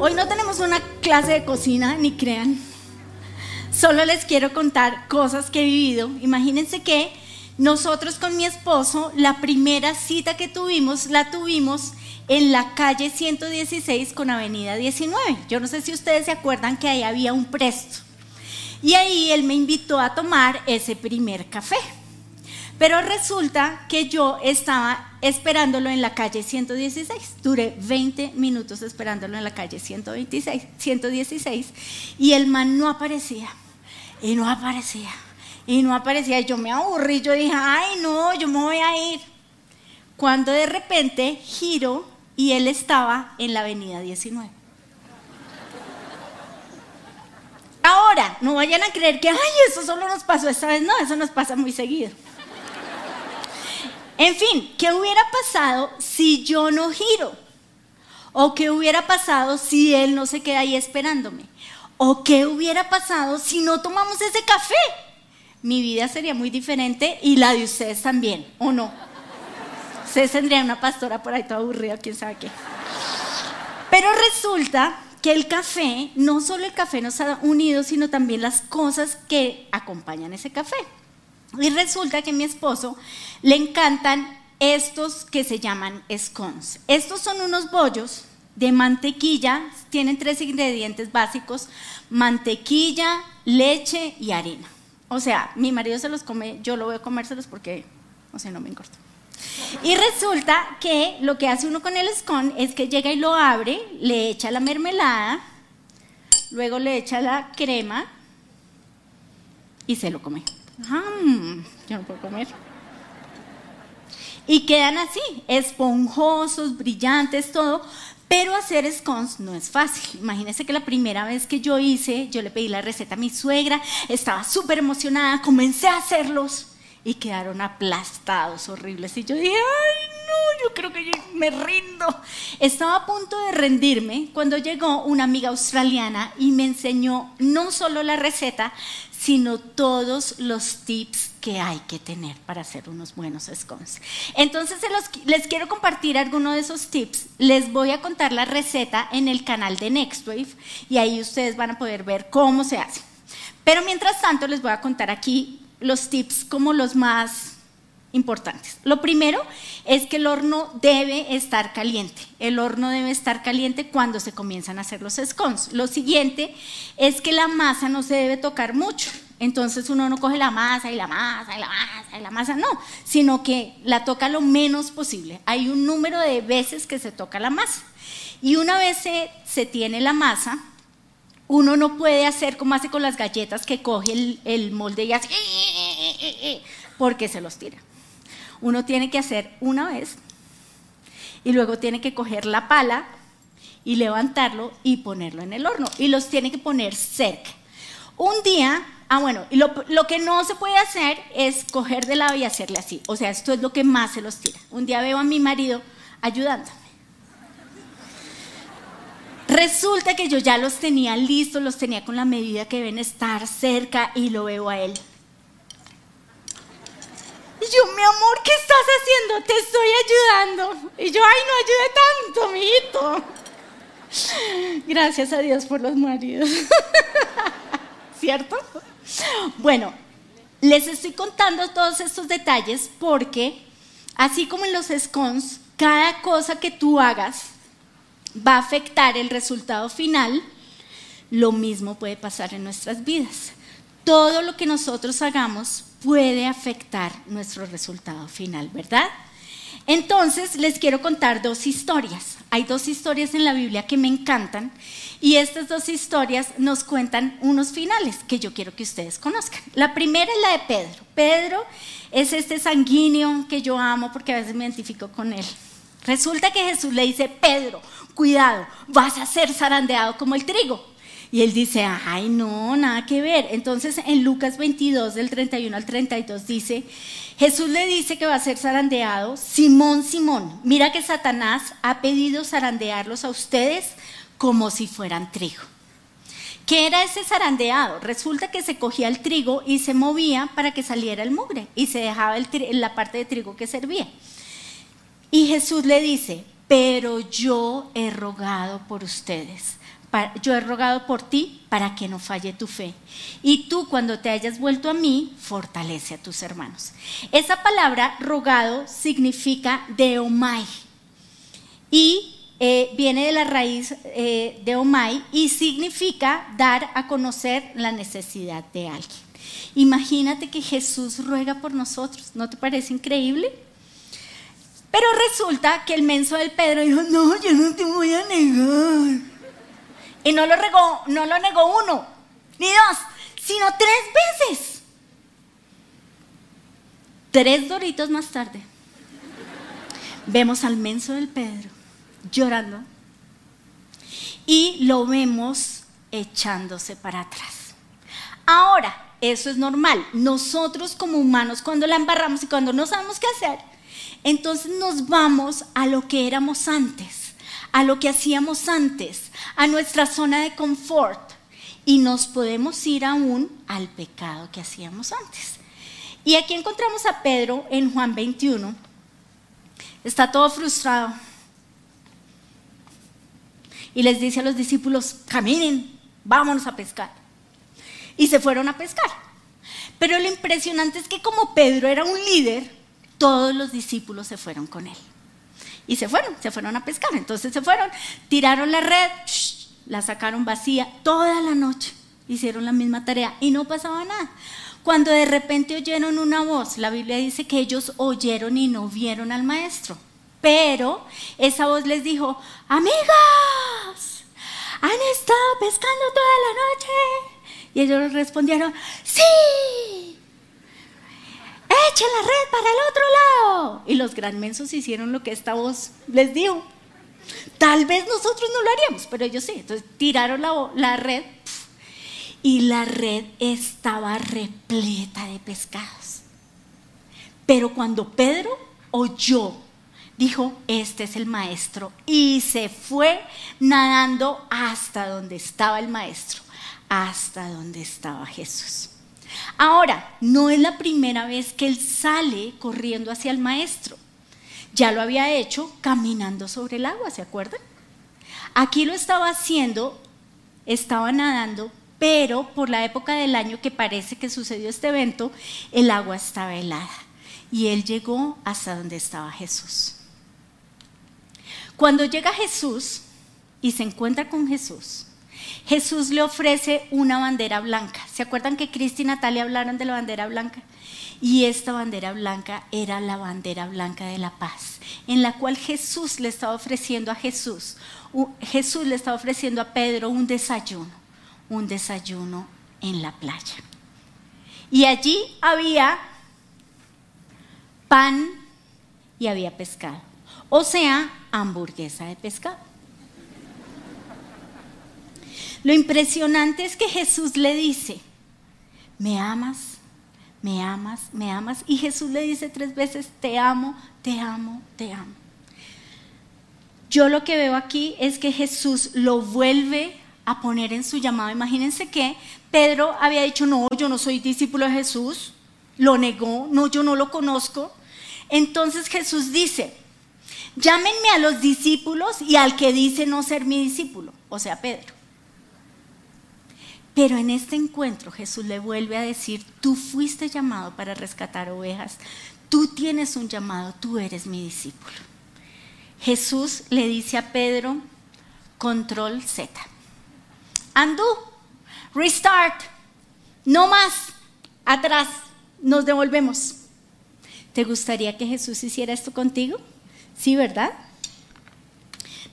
Hoy no tenemos una clase de cocina, ni crean. Solo les quiero contar cosas que he vivido. Imagínense que nosotros con mi esposo, la primera cita que tuvimos, la tuvimos en la calle 116 con Avenida 19. Yo no sé si ustedes se acuerdan que ahí había un presto. Y ahí él me invitó a tomar ese primer café. Pero resulta que yo estaba esperándolo en la calle 116. Duré 20 minutos esperándolo en la calle 126, 116 y el man no aparecía. Y no aparecía. Y no aparecía. Y yo me aburrí. Yo dije, ay, no, yo me voy a ir. Cuando de repente giro y él estaba en la avenida 19. Ahora, no vayan a creer que, ay, eso solo nos pasó esta vez. No, eso nos pasa muy seguido. En fin, ¿qué hubiera pasado si yo no giro? ¿O qué hubiera pasado si él no se queda ahí esperándome? ¿O qué hubiera pasado si no tomamos ese café? Mi vida sería muy diferente y la de ustedes también, ¿o no? Ustedes tendrían una pastora por ahí toda aburrida, quién sabe qué. Pero resulta que el café, no solo el café nos ha unido, sino también las cosas que acompañan ese café. Y resulta que a mi esposo le encantan estos que se llaman scones. Estos son unos bollos de mantequilla, tienen tres ingredientes básicos, mantequilla, leche y harina. O sea, mi marido se los come, yo lo voy a comérselos porque, o sea, no me importa. Y resulta que lo que hace uno con el scone es que llega y lo abre, le echa la mermelada, luego le echa la crema y se lo come. Yo no puedo comer. Y quedan así, esponjosos, brillantes, todo. Pero hacer scones no es fácil. Imagínense que la primera vez que yo hice, yo le pedí la receta a mi suegra, estaba súper emocionada, comencé a hacerlos y quedaron aplastados, horribles. Y yo dije, ay, yo creo que me rindo. Estaba a punto de rendirme cuando llegó una amiga australiana y me enseñó no solo la receta, sino todos los tips que hay que tener para hacer unos buenos scones. Entonces les quiero compartir algunos de esos tips. Les voy a contar la receta en el canal de Nextwave y ahí ustedes van a poder ver cómo se hace. Pero mientras tanto les voy a contar aquí los tips como los más importantes. Lo primero es que el horno debe estar caliente. El horno debe estar caliente cuando se comienzan a hacer los scones. Lo siguiente es que la masa no se debe tocar mucho. Entonces uno no coge la masa y la masa y la masa y la masa, no, sino que la toca lo menos posible. Hay un número de veces que se toca la masa. Y una vez se, tiene la masa, uno no puede hacer como hace con las galletas que coge el, el molde y hace porque se los tira. Uno tiene que hacer una vez y luego tiene que coger la pala y levantarlo y ponerlo en el horno. Y los tiene que poner cerca. Un día, ah bueno, y lo, que no se puede hacer es coger de lado y hacerle así. O sea, esto es lo que más se los tira. Un día veo a mi marido ayudándome. Resulta que yo ya los tenía listos, los tenía con la medida que deben estar cerca y lo veo a él. Y yo, mi amor, ¿qué estás haciendo? Te estoy ayudando. Y yo, ay, no ayude tanto, mijito. Gracias a Dios por los maridos. ¿Cierto? Bueno, les estoy contando todos estos detalles porque, así como en los scones, cada cosa que tú hagas va a afectar el resultado final, lo mismo puede pasar en nuestras vidas. Todo lo que nosotros hagamos puede afectar nuestro resultado final, ¿verdad? Entonces les quiero contar dos historias. Hay dos historias en la Biblia que me encantan y estas dos historias nos cuentan unos finales que yo quiero que ustedes conozcan. La primera es la de Pedro. Pedro es este sanguíneo que yo amo porque a veces me identifico con él. Resulta que Jesús le dice, Pedro, cuidado, vas a ser zarandeado como el trigo. Y él dice, ay, no, nada que ver. Entonces en Lucas 22, del 31 al 32 dice, Jesús le dice que va a ser zarandeado, Simón, Simón, mira que Satanás ha pedido zarandearlos a ustedes como si fueran trigo. ¿Qué era ese zarandeado? Resulta que se cogía el trigo y se movía para que saliera el mugre y se dejaba la parte de trigo que servía. Y Jesús le dice, pero yo he rogado por ustedes yo he rogado por ti para que no falle tu fe. Y tú cuando te hayas vuelto a mí, fortalece a tus hermanos. Esa palabra rogado significa deomai. Y eh, viene de la raíz eh, de omai y significa dar a conocer la necesidad de alguien. Imagínate que Jesús ruega por nosotros, ¿no te parece increíble? Pero resulta que el menso del Pedro dijo, no, yo no te voy a negar. Y no lo, regó, no lo negó uno, ni dos, sino tres veces. Tres doritos más tarde, vemos al menso del Pedro llorando y lo vemos echándose para atrás. Ahora, eso es normal. Nosotros como humanos, cuando la embarramos y cuando no sabemos qué hacer, entonces nos vamos a lo que éramos antes, a lo que hacíamos antes, a nuestra zona de confort y nos podemos ir aún al pecado que hacíamos antes. Y aquí encontramos a Pedro en Juan 21. Está todo frustrado. Y les dice a los discípulos, caminen, vámonos a pescar y se fueron a pescar. Pero lo impresionante es que como Pedro era un líder, todos los discípulos se fueron con él. Y se fueron, se fueron a pescar. Entonces se fueron, tiraron la red, la sacaron vacía toda la noche. Hicieron la misma tarea y no pasaba nada. Cuando de repente oyeron una voz, la Biblia dice que ellos oyeron y no vieron al maestro. Pero esa voz les dijo, amigas, han estado pescando toda la noche y ellos respondieron, sí, echen la red para el otro lado. Y los gran mensos hicieron lo que esta voz les dijo. Tal vez nosotros no lo haríamos, pero ellos sí. Entonces tiraron la, la red y la red estaba repleta de pescados. Pero cuando Pedro oyó, dijo, este es el maestro, y se fue nadando hasta donde estaba el maestro hasta donde estaba Jesús. Ahora, no es la primera vez que él sale corriendo hacia el maestro. Ya lo había hecho caminando sobre el agua, ¿se acuerdan? Aquí lo estaba haciendo, estaba nadando, pero por la época del año que parece que sucedió este evento, el agua estaba helada y él llegó hasta donde estaba Jesús. Cuando llega Jesús y se encuentra con Jesús, Jesús le ofrece una bandera blanca. ¿Se acuerdan que Cristi y Natalia hablaron de la bandera blanca? Y esta bandera blanca era la bandera blanca de la paz, en la cual Jesús le estaba ofreciendo a Jesús, Jesús le estaba ofreciendo a Pedro un desayuno, un desayuno en la playa. Y allí había pan y había pescado, o sea, hamburguesa de pescado. Lo impresionante es que Jesús le dice, me amas, me amas, me amas. Y Jesús le dice tres veces, te amo, te amo, te amo. Yo lo que veo aquí es que Jesús lo vuelve a poner en su llamado. Imagínense que Pedro había dicho, no, yo no soy discípulo de Jesús. Lo negó, no, yo no lo conozco. Entonces Jesús dice, llámenme a los discípulos y al que dice no ser mi discípulo, o sea, Pedro. Pero en este encuentro Jesús le vuelve a decir, tú fuiste llamado para rescatar ovejas, tú tienes un llamado, tú eres mi discípulo. Jesús le dice a Pedro, control Z. Andú, restart, no más, atrás, nos devolvemos. ¿Te gustaría que Jesús hiciera esto contigo? Sí, ¿verdad?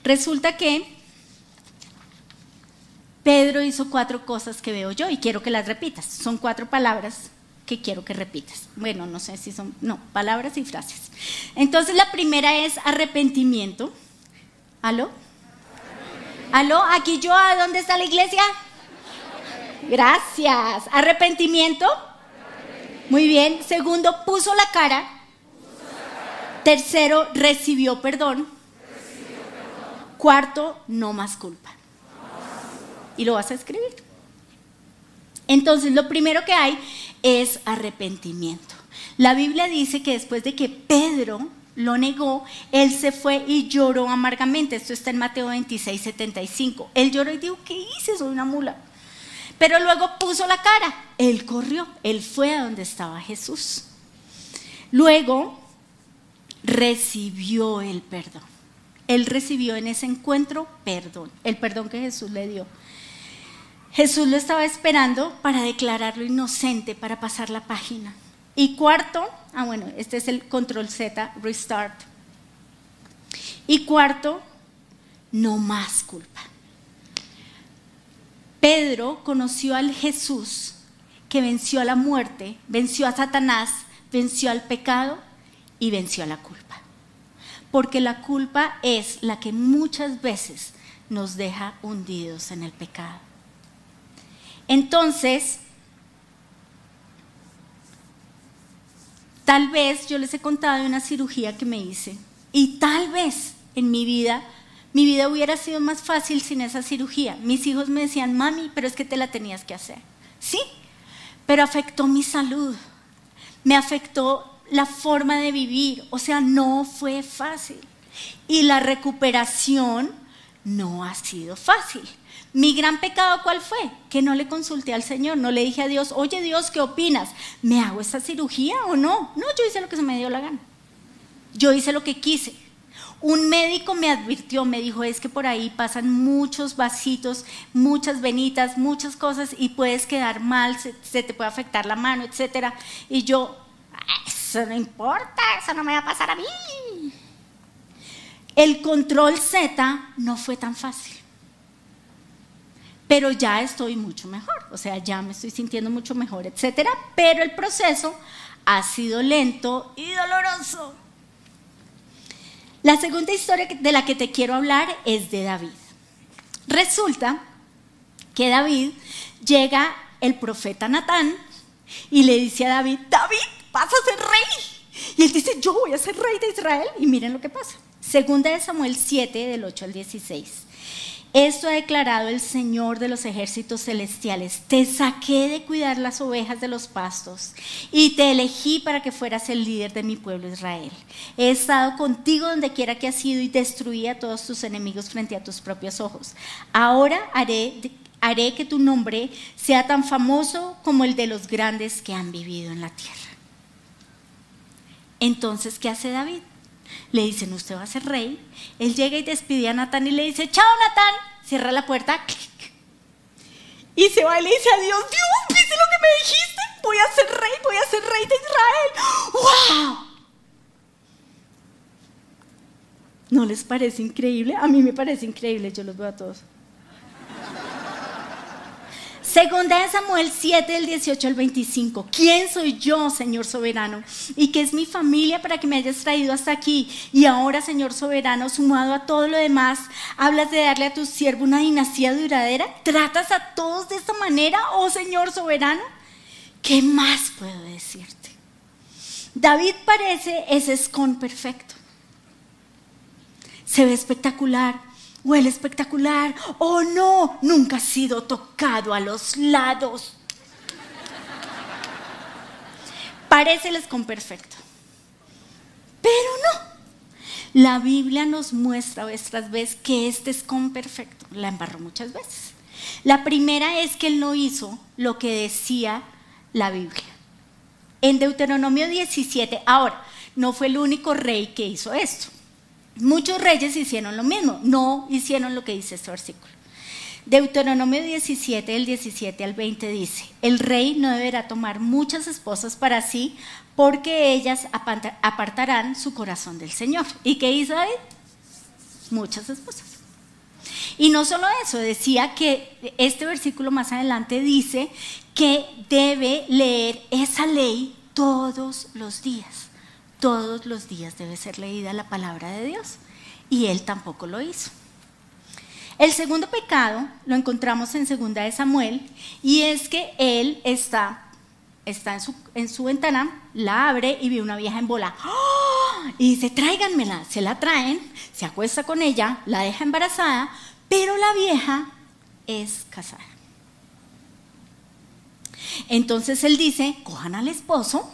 Resulta que Pedro hizo cuatro cosas que veo yo y quiero que las repitas. Son cuatro palabras que quiero que repitas. Bueno, no sé si son, no, palabras y frases. Entonces la primera es arrepentimiento. ¿Aló? ¿Aló? Aquí yo, ¿a dónde está la iglesia? Gracias. ¿Arrepentimiento? Muy bien. Segundo, puso la cara. Tercero, recibió perdón. Cuarto, no más culpa y lo vas a escribir. Entonces, lo primero que hay es arrepentimiento. La Biblia dice que después de que Pedro lo negó, él se fue y lloró amargamente. Esto está en Mateo 26, 75. Él lloró y dijo, ¿qué hice? Soy una mula. Pero luego puso la cara. Él corrió, él fue a donde estaba Jesús. Luego recibió el perdón. Él recibió en ese encuentro perdón, el perdón que Jesús le dio. Jesús lo estaba esperando para declararlo inocente, para pasar la página. Y cuarto, ah bueno, este es el control Z, restart. Y cuarto, no más culpa. Pedro conoció al Jesús que venció a la muerte, venció a Satanás, venció al pecado y venció a la culpa. Porque la culpa es la que muchas veces nos deja hundidos en el pecado. Entonces, tal vez yo les he contado de una cirugía que me hice y tal vez en mi vida, mi vida hubiera sido más fácil sin esa cirugía. Mis hijos me decían, mami, pero es que te la tenías que hacer. Sí, pero afectó mi salud, me afectó la forma de vivir, o sea, no fue fácil. Y la recuperación no ha sido fácil. Mi gran pecado, ¿cuál fue? Que no le consulté al Señor, no le dije a Dios, oye Dios, ¿qué opinas? ¿Me hago esta cirugía o no? No, yo hice lo que se me dio la gana. Yo hice lo que quise. Un médico me advirtió, me dijo, es que por ahí pasan muchos vasitos, muchas venitas, muchas cosas y puedes quedar mal, se, se te puede afectar la mano, etc. Y yo, eso no importa, eso no me va a pasar a mí. El control Z no fue tan fácil. Pero ya estoy mucho mejor, o sea, ya me estoy sintiendo mucho mejor, etcétera. Pero el proceso ha sido lento y doloroso. La segunda historia de la que te quiero hablar es de David. Resulta que David llega el profeta Natán y le dice a David, David, vas a ser rey. Y él dice, yo voy a ser rey de Israel. Y miren lo que pasa. Segunda de Samuel 7, del 8 al 16. Esto ha declarado el Señor de los ejércitos celestiales. Te saqué de cuidar las ovejas de los pastos y te elegí para que fueras el líder de mi pueblo Israel. He estado contigo donde quiera que has ido y destruí a todos tus enemigos frente a tus propios ojos. Ahora haré, haré que tu nombre sea tan famoso como el de los grandes que han vivido en la tierra. Entonces, ¿qué hace David? Le dicen, usted va a ser rey. Él llega y despide a Natán y le dice, chao Natán. Cierra la puerta. Y se va y le dice a Dios, Dios, ¿viste lo que me dijiste? Voy a ser rey, voy a ser rey de Israel. ¡Wow! ¿No les parece increíble? A mí me parece increíble, yo los veo a todos. Segunda de Samuel 7, del 18 al 25. ¿Quién soy yo, Señor soberano? ¿Y qué es mi familia para que me hayas traído hasta aquí? Y ahora, Señor soberano, sumado a todo lo demás, hablas de darle a tu siervo una dinastía duradera. ¿Tratas a todos de esta manera, oh Señor soberano? ¿Qué más puedo decirte? David parece ese escon perfecto. Se ve espectacular, huele espectacular. Oh no, nunca ha sido tocado a los lados. Parece el perfecto. Pero no. La Biblia nos muestra vez tras vez que este es con perfecto. La embarró muchas veces. La primera es que él no hizo lo que decía la Biblia. En Deuteronomio 17, ahora, no fue el único rey que hizo esto. Muchos reyes hicieron lo mismo, no hicieron lo que dice este versículo. Deuteronomio 17, del 17 al 20 dice, el rey no deberá tomar muchas esposas para sí porque ellas apartarán su corazón del Señor. ¿Y qué hizo David? Muchas esposas. Y no solo eso, decía que este versículo más adelante dice que debe leer esa ley todos los días todos los días debe ser leída la palabra de Dios. Y él tampoco lo hizo. El segundo pecado lo encontramos en segunda de Samuel y es que él está, está en, su, en su ventana, la abre y ve una vieja en bola. ¡Oh! Y dice, tráiganmela. Se la traen, se acuesta con ella, la deja embarazada, pero la vieja es casada. Entonces él dice, cojan al esposo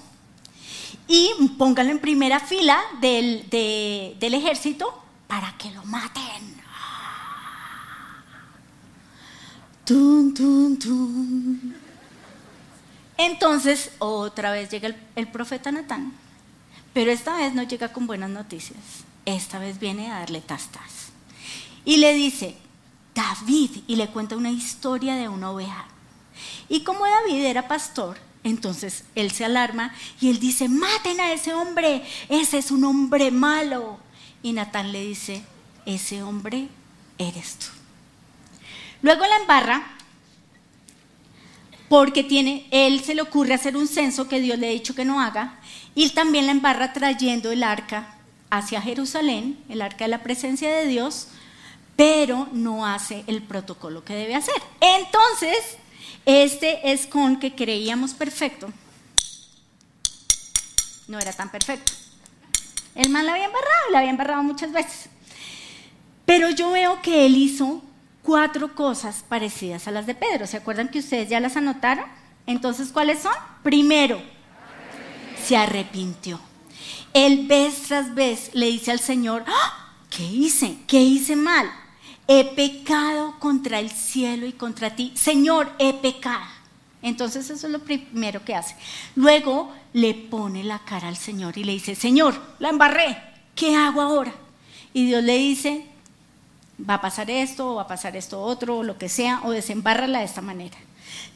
y póngalo en primera fila del, del ejército para que lo maten. Tun, tun, tun. Entonces, otra vez llega el, profeta Natán, pero esta vez no llega con buenas noticias, esta vez viene a darle tastas. Y le dice, David, y le cuenta una historia de una oveja. Y como David era pastor, entonces él se alarma y él dice, maten a ese hombre, ese es un hombre malo. Y Natán le dice, ese hombre eres tú. Luego la embarra porque tiene, él se le ocurre hacer un censo que Dios le ha dicho que no haga, y también la embarra trayendo el arca hacia Jerusalén, el arca de la presencia de Dios, pero no hace el protocolo que debe hacer. Entonces, este es con que creíamos perfecto, no era tan perfecto. El man la había embarrado, la había embarrado muchas veces. Pero yo veo que él hizo cuatro cosas parecidas a las de Pedro. ¿Se acuerdan que ustedes ya las anotaron? Entonces, ¿cuáles son? Primero, se arrepintió. Él vez tras vez le dice al Señor, ¡Ah! ¿qué hice? ¿Qué hice mal? He pecado contra el cielo y contra ti. Señor, he pecado. Entonces eso es lo primero que hace. Luego le pone la cara al Señor y le dice, Señor, la embarré, ¿qué hago ahora? Y Dios le dice, va a pasar esto, o va a pasar esto otro, o lo que sea, o desembárrala de esta manera.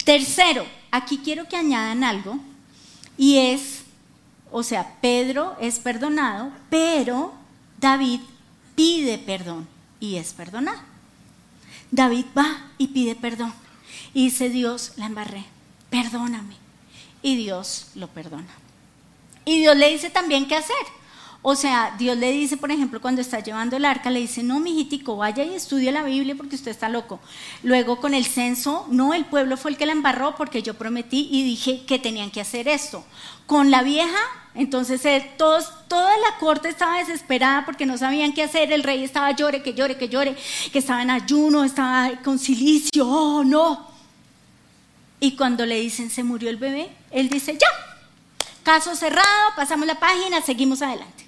Tercero, aquí quiero que añadan algo, y es, o sea, Pedro es perdonado, pero David pide perdón y es perdonado. David va y pide perdón. Y dice Dios, la embarré, perdóname. Y Dios lo perdona. Y Dios le dice también qué hacer. O sea, Dios le dice, por ejemplo, cuando está llevando el arca, le dice, no, mijitico, vaya y estudie la Biblia porque usted está loco. Luego con el censo, no, el pueblo fue el que la embarró porque yo prometí y dije que tenían que hacer esto. Con la vieja, entonces eh, todos, toda la corte estaba desesperada porque no sabían qué hacer. El rey estaba llore, que llore, que llore, que estaba en ayuno, estaba con silicio, oh, no. Y cuando le dicen, se murió el bebé, él dice, ya, caso cerrado, pasamos la página, seguimos adelante.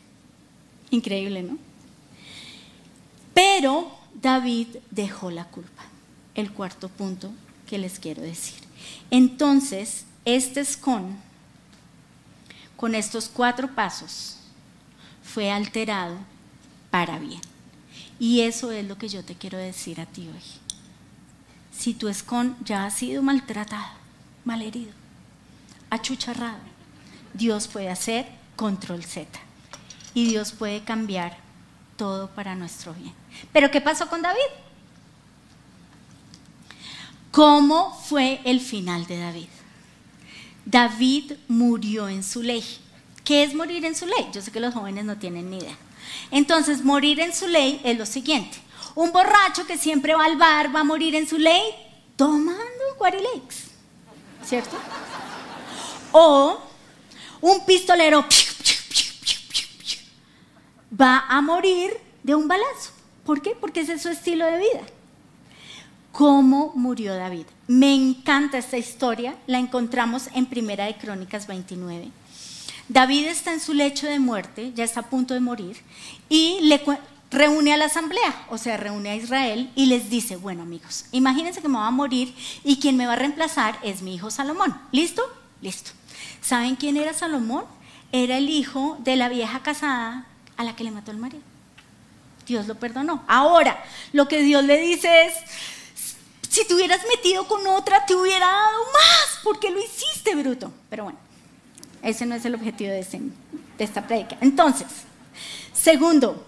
Increíble, ¿no? Pero David dejó la culpa. El cuarto punto que les quiero decir. Entonces, este escon, con estos cuatro pasos, fue alterado para bien. Y eso es lo que yo te quiero decir a ti hoy. Si tu escon ya ha sido maltratado, malherido, achucharrado, Dios puede hacer control Z y Dios puede cambiar todo para nuestro bien. Pero ¿qué pasó con David? ¿Cómo fue el final de David? David murió en su ley. ¿Qué es morir en su ley? Yo sé que los jóvenes no tienen ni idea. Entonces, morir en su ley es lo siguiente. Un borracho que siempre va al bar va a morir en su ley tomando guarilex, ¿cierto? O un pistolero va a morir de un balazo. ¿Por qué? Porque ese es su estilo de vida. ¿Cómo murió David? Me encanta esta historia, la encontramos en Primera de Crónicas 29. David está en su lecho de muerte, ya está a punto de morir, y le reúne a la asamblea, o sea, reúne a Israel y les dice, bueno amigos, imagínense que me va a morir y quien me va a reemplazar es mi hijo Salomón. ¿Listo? Listo. ¿Saben quién era Salomón? Era el hijo de la vieja casada a la que le mató el marido. Dios lo perdonó. Ahora, lo que Dios le dice es, si te hubieras metido con otra, te hubiera dado más, porque lo hiciste, bruto. Pero bueno, ese no es el objetivo de, esta predica. Entonces, segundo,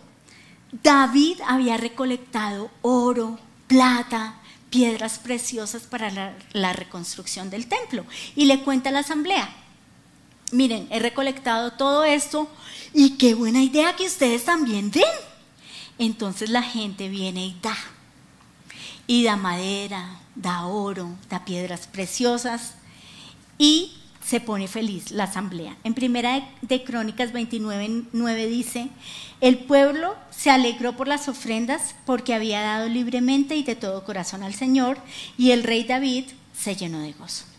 David había recolectado oro, plata, piedras preciosas para la, la, reconstrucción del templo. Y le cuenta a la asamblea, miren, he recolectado todo esto y qué buena idea que ustedes también den. Entonces la gente viene y da. Y da madera, da oro, da piedras preciosas y se pone feliz la asamblea. En primera de, Crónicas 29, 9 dice, el pueblo se alegró por las ofrendas porque había dado libremente y de todo corazón al Señor y el rey David se llenó de gozo.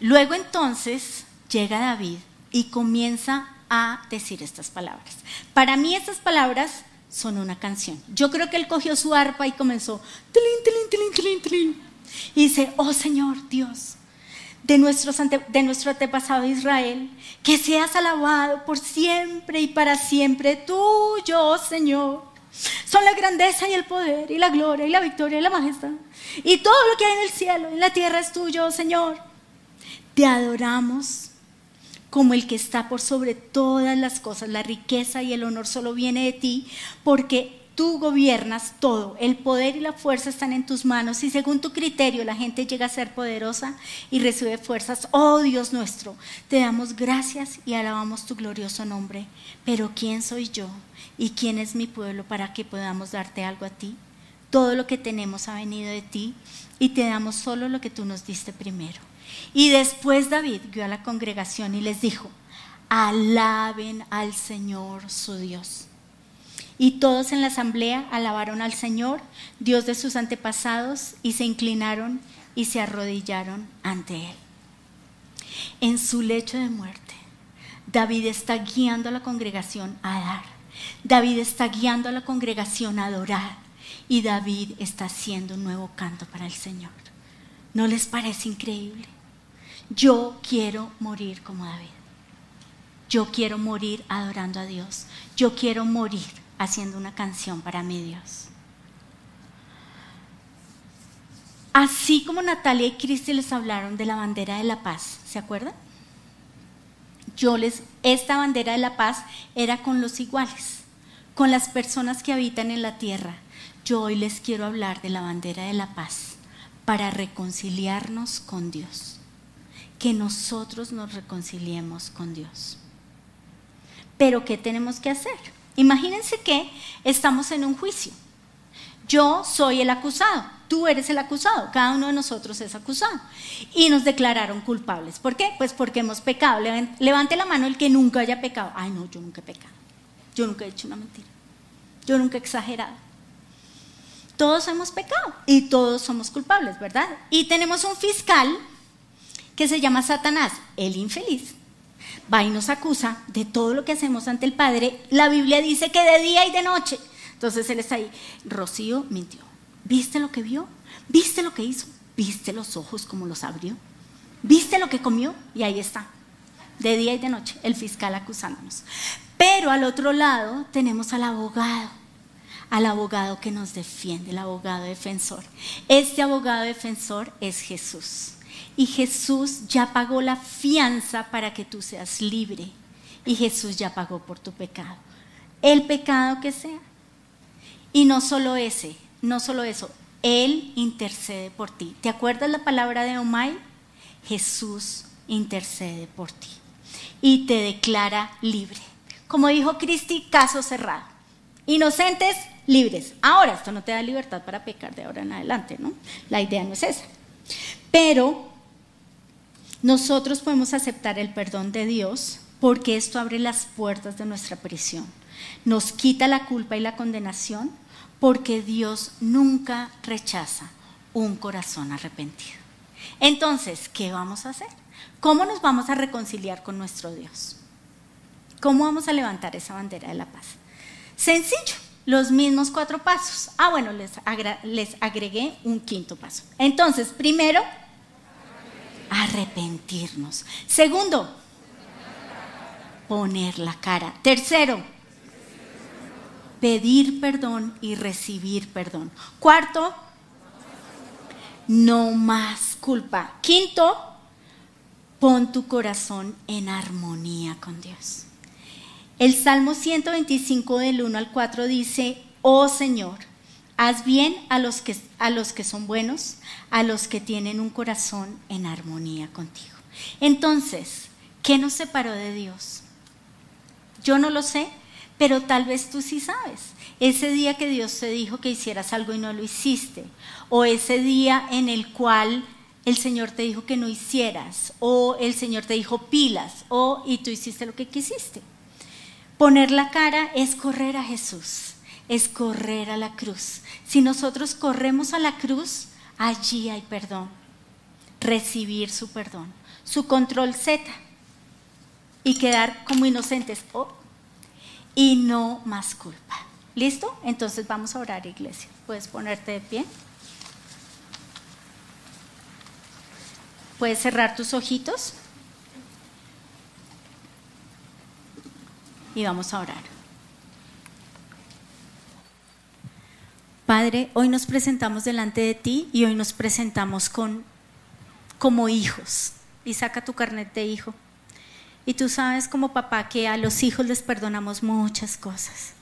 Luego entonces llega David y comienza a decir estas palabras. Para mí estas palabras son una canción. Yo creo que él cogió su arpa y comenzó, y dice, oh Señor Dios, de, de nuestro antepasado Israel, que seas alabado por siempre y para siempre, tuyo, oh Señor. Son la grandeza y el poder y la gloria y la victoria y la majestad. Y todo lo que hay en el cielo, en la tierra es tuyo, oh Señor. Te adoramos como el que está por sobre todas las cosas. La riqueza y el honor solo viene de ti, porque tú gobiernas todo. El poder y la fuerza están en tus manos y según tu criterio la gente llega a ser poderosa y recibe fuerzas. Oh Dios nuestro, te damos gracias y alabamos tu glorioso nombre. Pero ¿quién soy yo y quién es mi pueblo para que podamos darte algo a ti? Todo lo que tenemos ha venido de ti y te damos solo lo que tú nos diste primero. Y después David guió a la congregación y les dijo, alaben al Señor su Dios. Y todos en la asamblea alabaron al Señor, Dios de sus antepasados, y se inclinaron y se arrodillaron ante Él. En su lecho de muerte, David está guiando a la congregación a dar. David está guiando a la congregación a adorar. Y David está haciendo un nuevo canto para el Señor. ¿No les parece increíble? Yo quiero morir como David. Yo quiero morir adorando a Dios. Yo quiero morir haciendo una canción para mi Dios. Así como Natalia y Cristi les hablaron de la bandera de la paz, ¿se acuerdan? Yo les, esta bandera de la paz era con los iguales, con las personas que habitan en la tierra. Yo hoy les quiero hablar de la bandera de la paz para reconciliarnos con Dios que nosotros nos reconciliemos con Dios. Pero ¿qué tenemos que hacer? Imagínense que estamos en un juicio. Yo soy el acusado, tú eres el acusado, cada uno de nosotros es acusado. Y nos declararon culpables. ¿Por qué? Pues porque hemos pecado. Levante la mano el que nunca haya pecado. Ay, no, yo nunca he pecado. Yo nunca he hecho una mentira. Yo nunca he exagerado. Todos hemos pecado y todos somos culpables, ¿verdad? Y tenemos un fiscal que se llama Satanás, el infeliz, va y nos acusa de todo lo que hacemos ante el Padre. La Biblia dice que de día y de noche. Entonces él está ahí. Rocío mintió. ¿Viste lo que vio? ¿Viste lo que hizo? ¿Viste los ojos como los abrió? ¿Viste lo que comió? Y ahí está. De día y de noche, el fiscal acusándonos. Pero al otro lado tenemos al abogado, al abogado que nos defiende, el abogado defensor. Este abogado defensor es Jesús. Y Jesús ya pagó la fianza para que tú seas libre. Y Jesús ya pagó por tu pecado. El pecado que sea. Y no solo ese, no solo eso, Él intercede por ti. ¿Te acuerdas la palabra de Omay? Jesús intercede por ti y te declara libre. Como dijo Cristi, caso cerrado. Inocentes, libres. Ahora, esto no te da libertad para pecar de ahora en adelante, ¿no? La idea no es esa. Pero nosotros podemos aceptar el perdón de Dios porque esto abre las puertas de nuestra prisión. Nos quita la culpa y la condenación porque Dios nunca rechaza un corazón arrepentido. Entonces, ¿qué vamos a hacer? ¿Cómo nos vamos a reconciliar con nuestro Dios? ¿Cómo vamos a levantar esa bandera de la paz? Sencillo, los mismos cuatro pasos. Ah, bueno, les, agregué un quinto paso. Entonces, primero, arrepentirnos. Segundo, poner la cara. Tercero, pedir perdón y recibir perdón. Cuarto, no más culpa. Quinto, pon tu corazón en armonía con Dios. El Salmo 125 del 1 al 4 dice, oh Señor, haz bien a los que, a los que son buenos, a los que tienen un corazón en armonía contigo. Entonces, ¿qué nos separó de Dios? Yo no lo sé, pero tal vez tú sí sabes. Ese día que Dios te dijo que hicieras algo y no lo hiciste, o ese día en el cual el Señor te dijo que no hicieras, o el Señor te dijo pilas, o y tú hiciste lo que quisiste. Poner la cara es correr a Jesús, es correr a la cruz. Si nosotros corremos a la cruz, allí hay perdón. Recibir su perdón, su control Z. y quedar como inocentes. Oh, y no más culpa. ¿Listo? Entonces vamos a orar, iglesia. Puedes ponerte de pie. Puedes cerrar tus ojitos. Y vamos a orar. Padre, hoy nos presentamos delante de ti y hoy nos presentamos con como hijos. Y saca tu carnet de hijo. Y tú sabes como papá que a los hijos les perdonamos muchas cosas.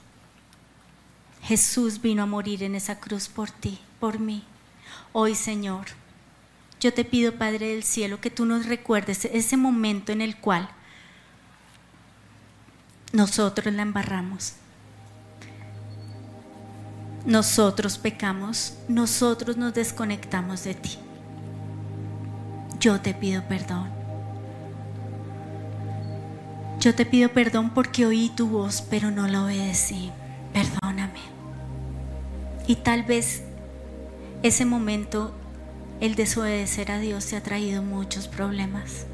Jesús vino a morir en esa cruz por ti, por mí. Hoy, Señor, yo te pido, Padre del Cielo, que tú nos recuerdes ese momento en el cual nosotros la embarramos. Nosotros pecamos, nosotros nos desconectamos de ti. Yo te pido perdón. Yo te pido perdón porque oí tu voz, pero no la obedecí. Perdóname. Y tal vez ese momento, el desobedecer a Dios, te ha traído muchos problemas.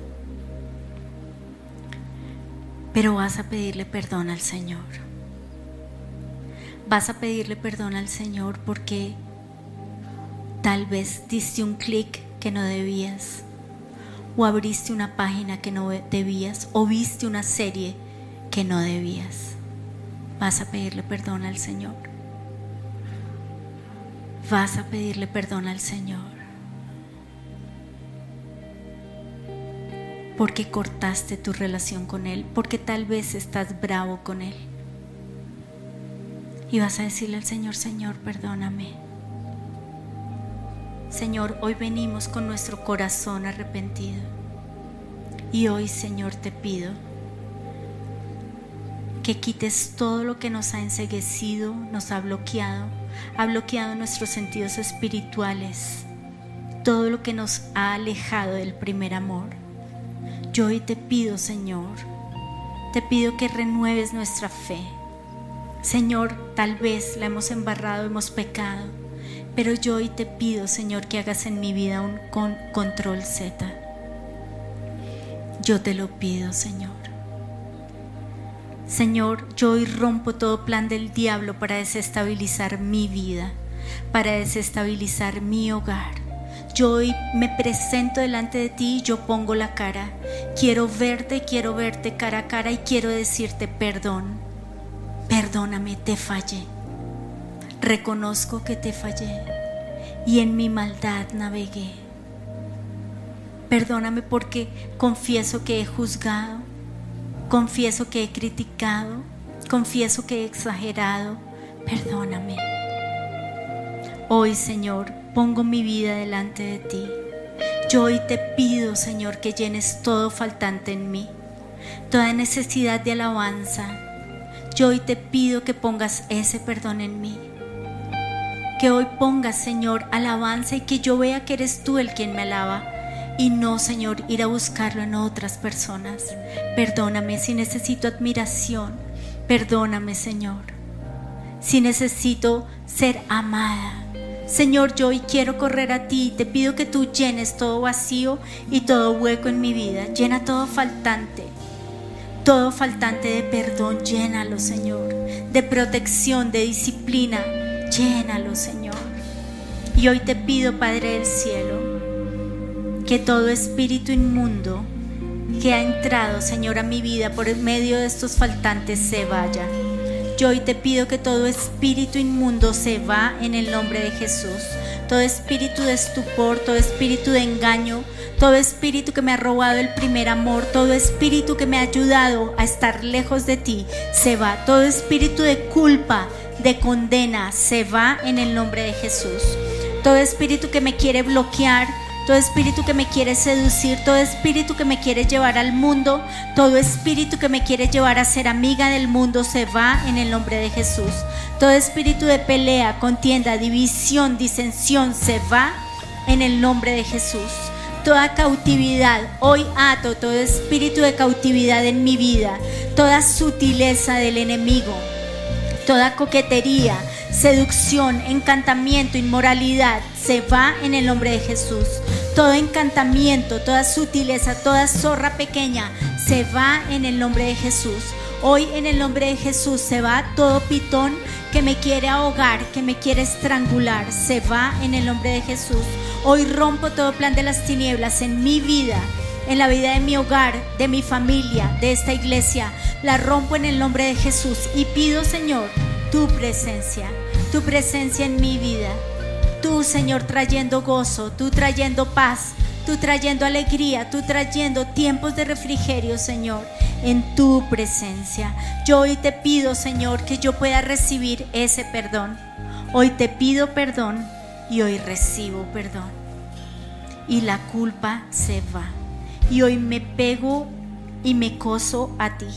Pero vas a pedirle perdón al Señor. Vas a pedirle perdón al Señor porque tal vez diste un clic que no debías o abriste una página que no debías o viste una serie que no debías. Vas a pedirle perdón al Señor. Vas a pedirle perdón al Señor. Porque cortaste tu relación con Él, porque tal vez estás bravo con Él. Y vas a decirle al Señor, Señor, perdóname. Señor, hoy venimos con nuestro corazón arrepentido. Y hoy, Señor, te pido que quites todo lo que nos ha enseguecido, nos ha bloqueado, ha bloqueado nuestros sentidos espirituales, todo lo que nos ha alejado del primer amor. Yo hoy te pido, Señor, te pido que renueves nuestra fe. Señor, tal vez la hemos embarrado, hemos pecado pero yo hoy te pido, Señor, que hagas en mi vida un control Z. Yo te lo pido, Señor. Señor, yo hoy rompo todo plan del diablo para desestabilizar mi vida, para desestabilizar mi hogar. Yo hoy me presento delante de ti y yo pongo la cara. Quiero verte, quiero verte cara a cara y quiero decirte perdón. Perdóname, te fallé reconozco que te fallé y en mi maldad navegué. Perdóname porque confieso que he juzgado, confieso que he criticado, confieso que he exagerado. Perdóname. Hoy, Señor, pongo mi vida delante de ti. Yo hoy te pido, Señor, que llenes todo faltante en mí, toda necesidad de alabanza. Yo hoy te pido que pongas ese perdón en mí que hoy pongas, Señor, alabanza y que yo vea que eres tú el quien me alaba y no, Señor, ir a buscarlo en otras personas. Perdóname si necesito admiración. Perdóname, Señor. Si necesito ser amada. Señor, yo hoy quiero correr a ti y te pido que tú llenes todo vacío y todo hueco en mi vida. Llena todo faltante. Todo faltante de perdón, llénalo, Señor. De protección, de disciplina Llénalo, Señor. Y hoy te pido, Padre del Cielo, que todo espíritu inmundo que ha entrado, Señor, a mi vida por medio de estos faltantes se vaya. Yo hoy te pido que todo espíritu inmundo se va en el nombre de Jesús. Todo espíritu de estupor, todo espíritu de engaño, todo espíritu que me ha robado el primer amor, todo espíritu que me ha ayudado a estar lejos de ti, se va. Todo espíritu de culpa, de condena se va en el nombre de Jesús. Todo espíritu que me quiere bloquear, todo espíritu que me quiere seducir, todo espíritu que me quiere llevar al mundo, todo espíritu que me quiere llevar a ser amiga del mundo se va en el nombre de Jesús. Todo espíritu de pelea, contienda, división, disensión se va en el nombre de Jesús. Toda cautividad, hoy ato todo espíritu de cautividad en mi vida, toda sutileza del enemigo, toda coquetería, seducción, encantamiento, inmoralidad, se va en el nombre de Jesús. Todo encantamiento, toda sutileza, toda zorra pequeña, se va en el nombre de Jesús. Hoy en el nombre de Jesús se va todo pitón que me quiere ahogar, que me quiere estrangular. Se va en el nombre de Jesús. Hoy rompo todo plan de las tinieblas en mi vida, en la vida de mi hogar, de mi familia, de esta iglesia. La rompo en el nombre de Jesús y pido, Señor, tu presencia, tu presencia en mi vida. Tú, Señor, trayendo gozo, tú trayendo paz, tú trayendo alegría, tú trayendo tiempos de refrigerio, Señor en tu presencia. Yo hoy te pido, Señor, que yo pueda recibir ese perdón. Hoy te pido perdón y hoy recibo perdón. Y la culpa se va. Y hoy me pego y me coso a ti.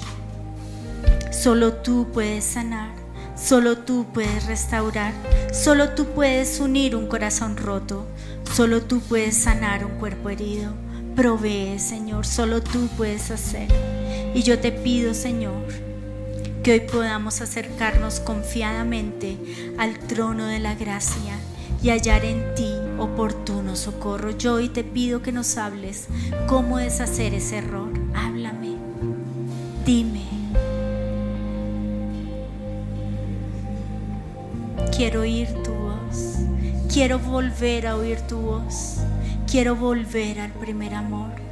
Solo tú puedes sanar. Solo tú puedes restaurar. Solo tú puedes unir un corazón roto. Solo tú puedes sanar un cuerpo herido. Provee, Señor. Solo tú puedes hacer. Y yo te pido, Señor, que hoy podamos acercarnos confiadamente al trono de la gracia y hallar en ti oportuno socorro. Yo hoy te pido que nos hables cómo deshacer ese error. Háblame, dime. Quiero oír tu voz, quiero volver a oír tu voz, quiero volver al primer amor.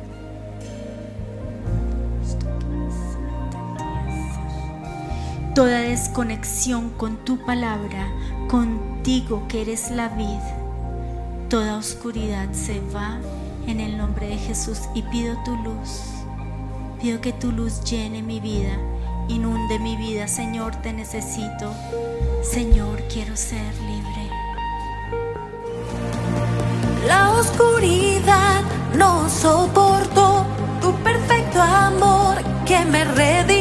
toda desconexión con tu palabra, contigo que eres la vida. Toda oscuridad se va en el nombre de Jesús y pido tu luz. Pido que tu luz llene mi vida, inunde mi vida. Señor, te necesito. Señor, quiero ser libre. La oscuridad no soporto tu perfecto amor que me redimió.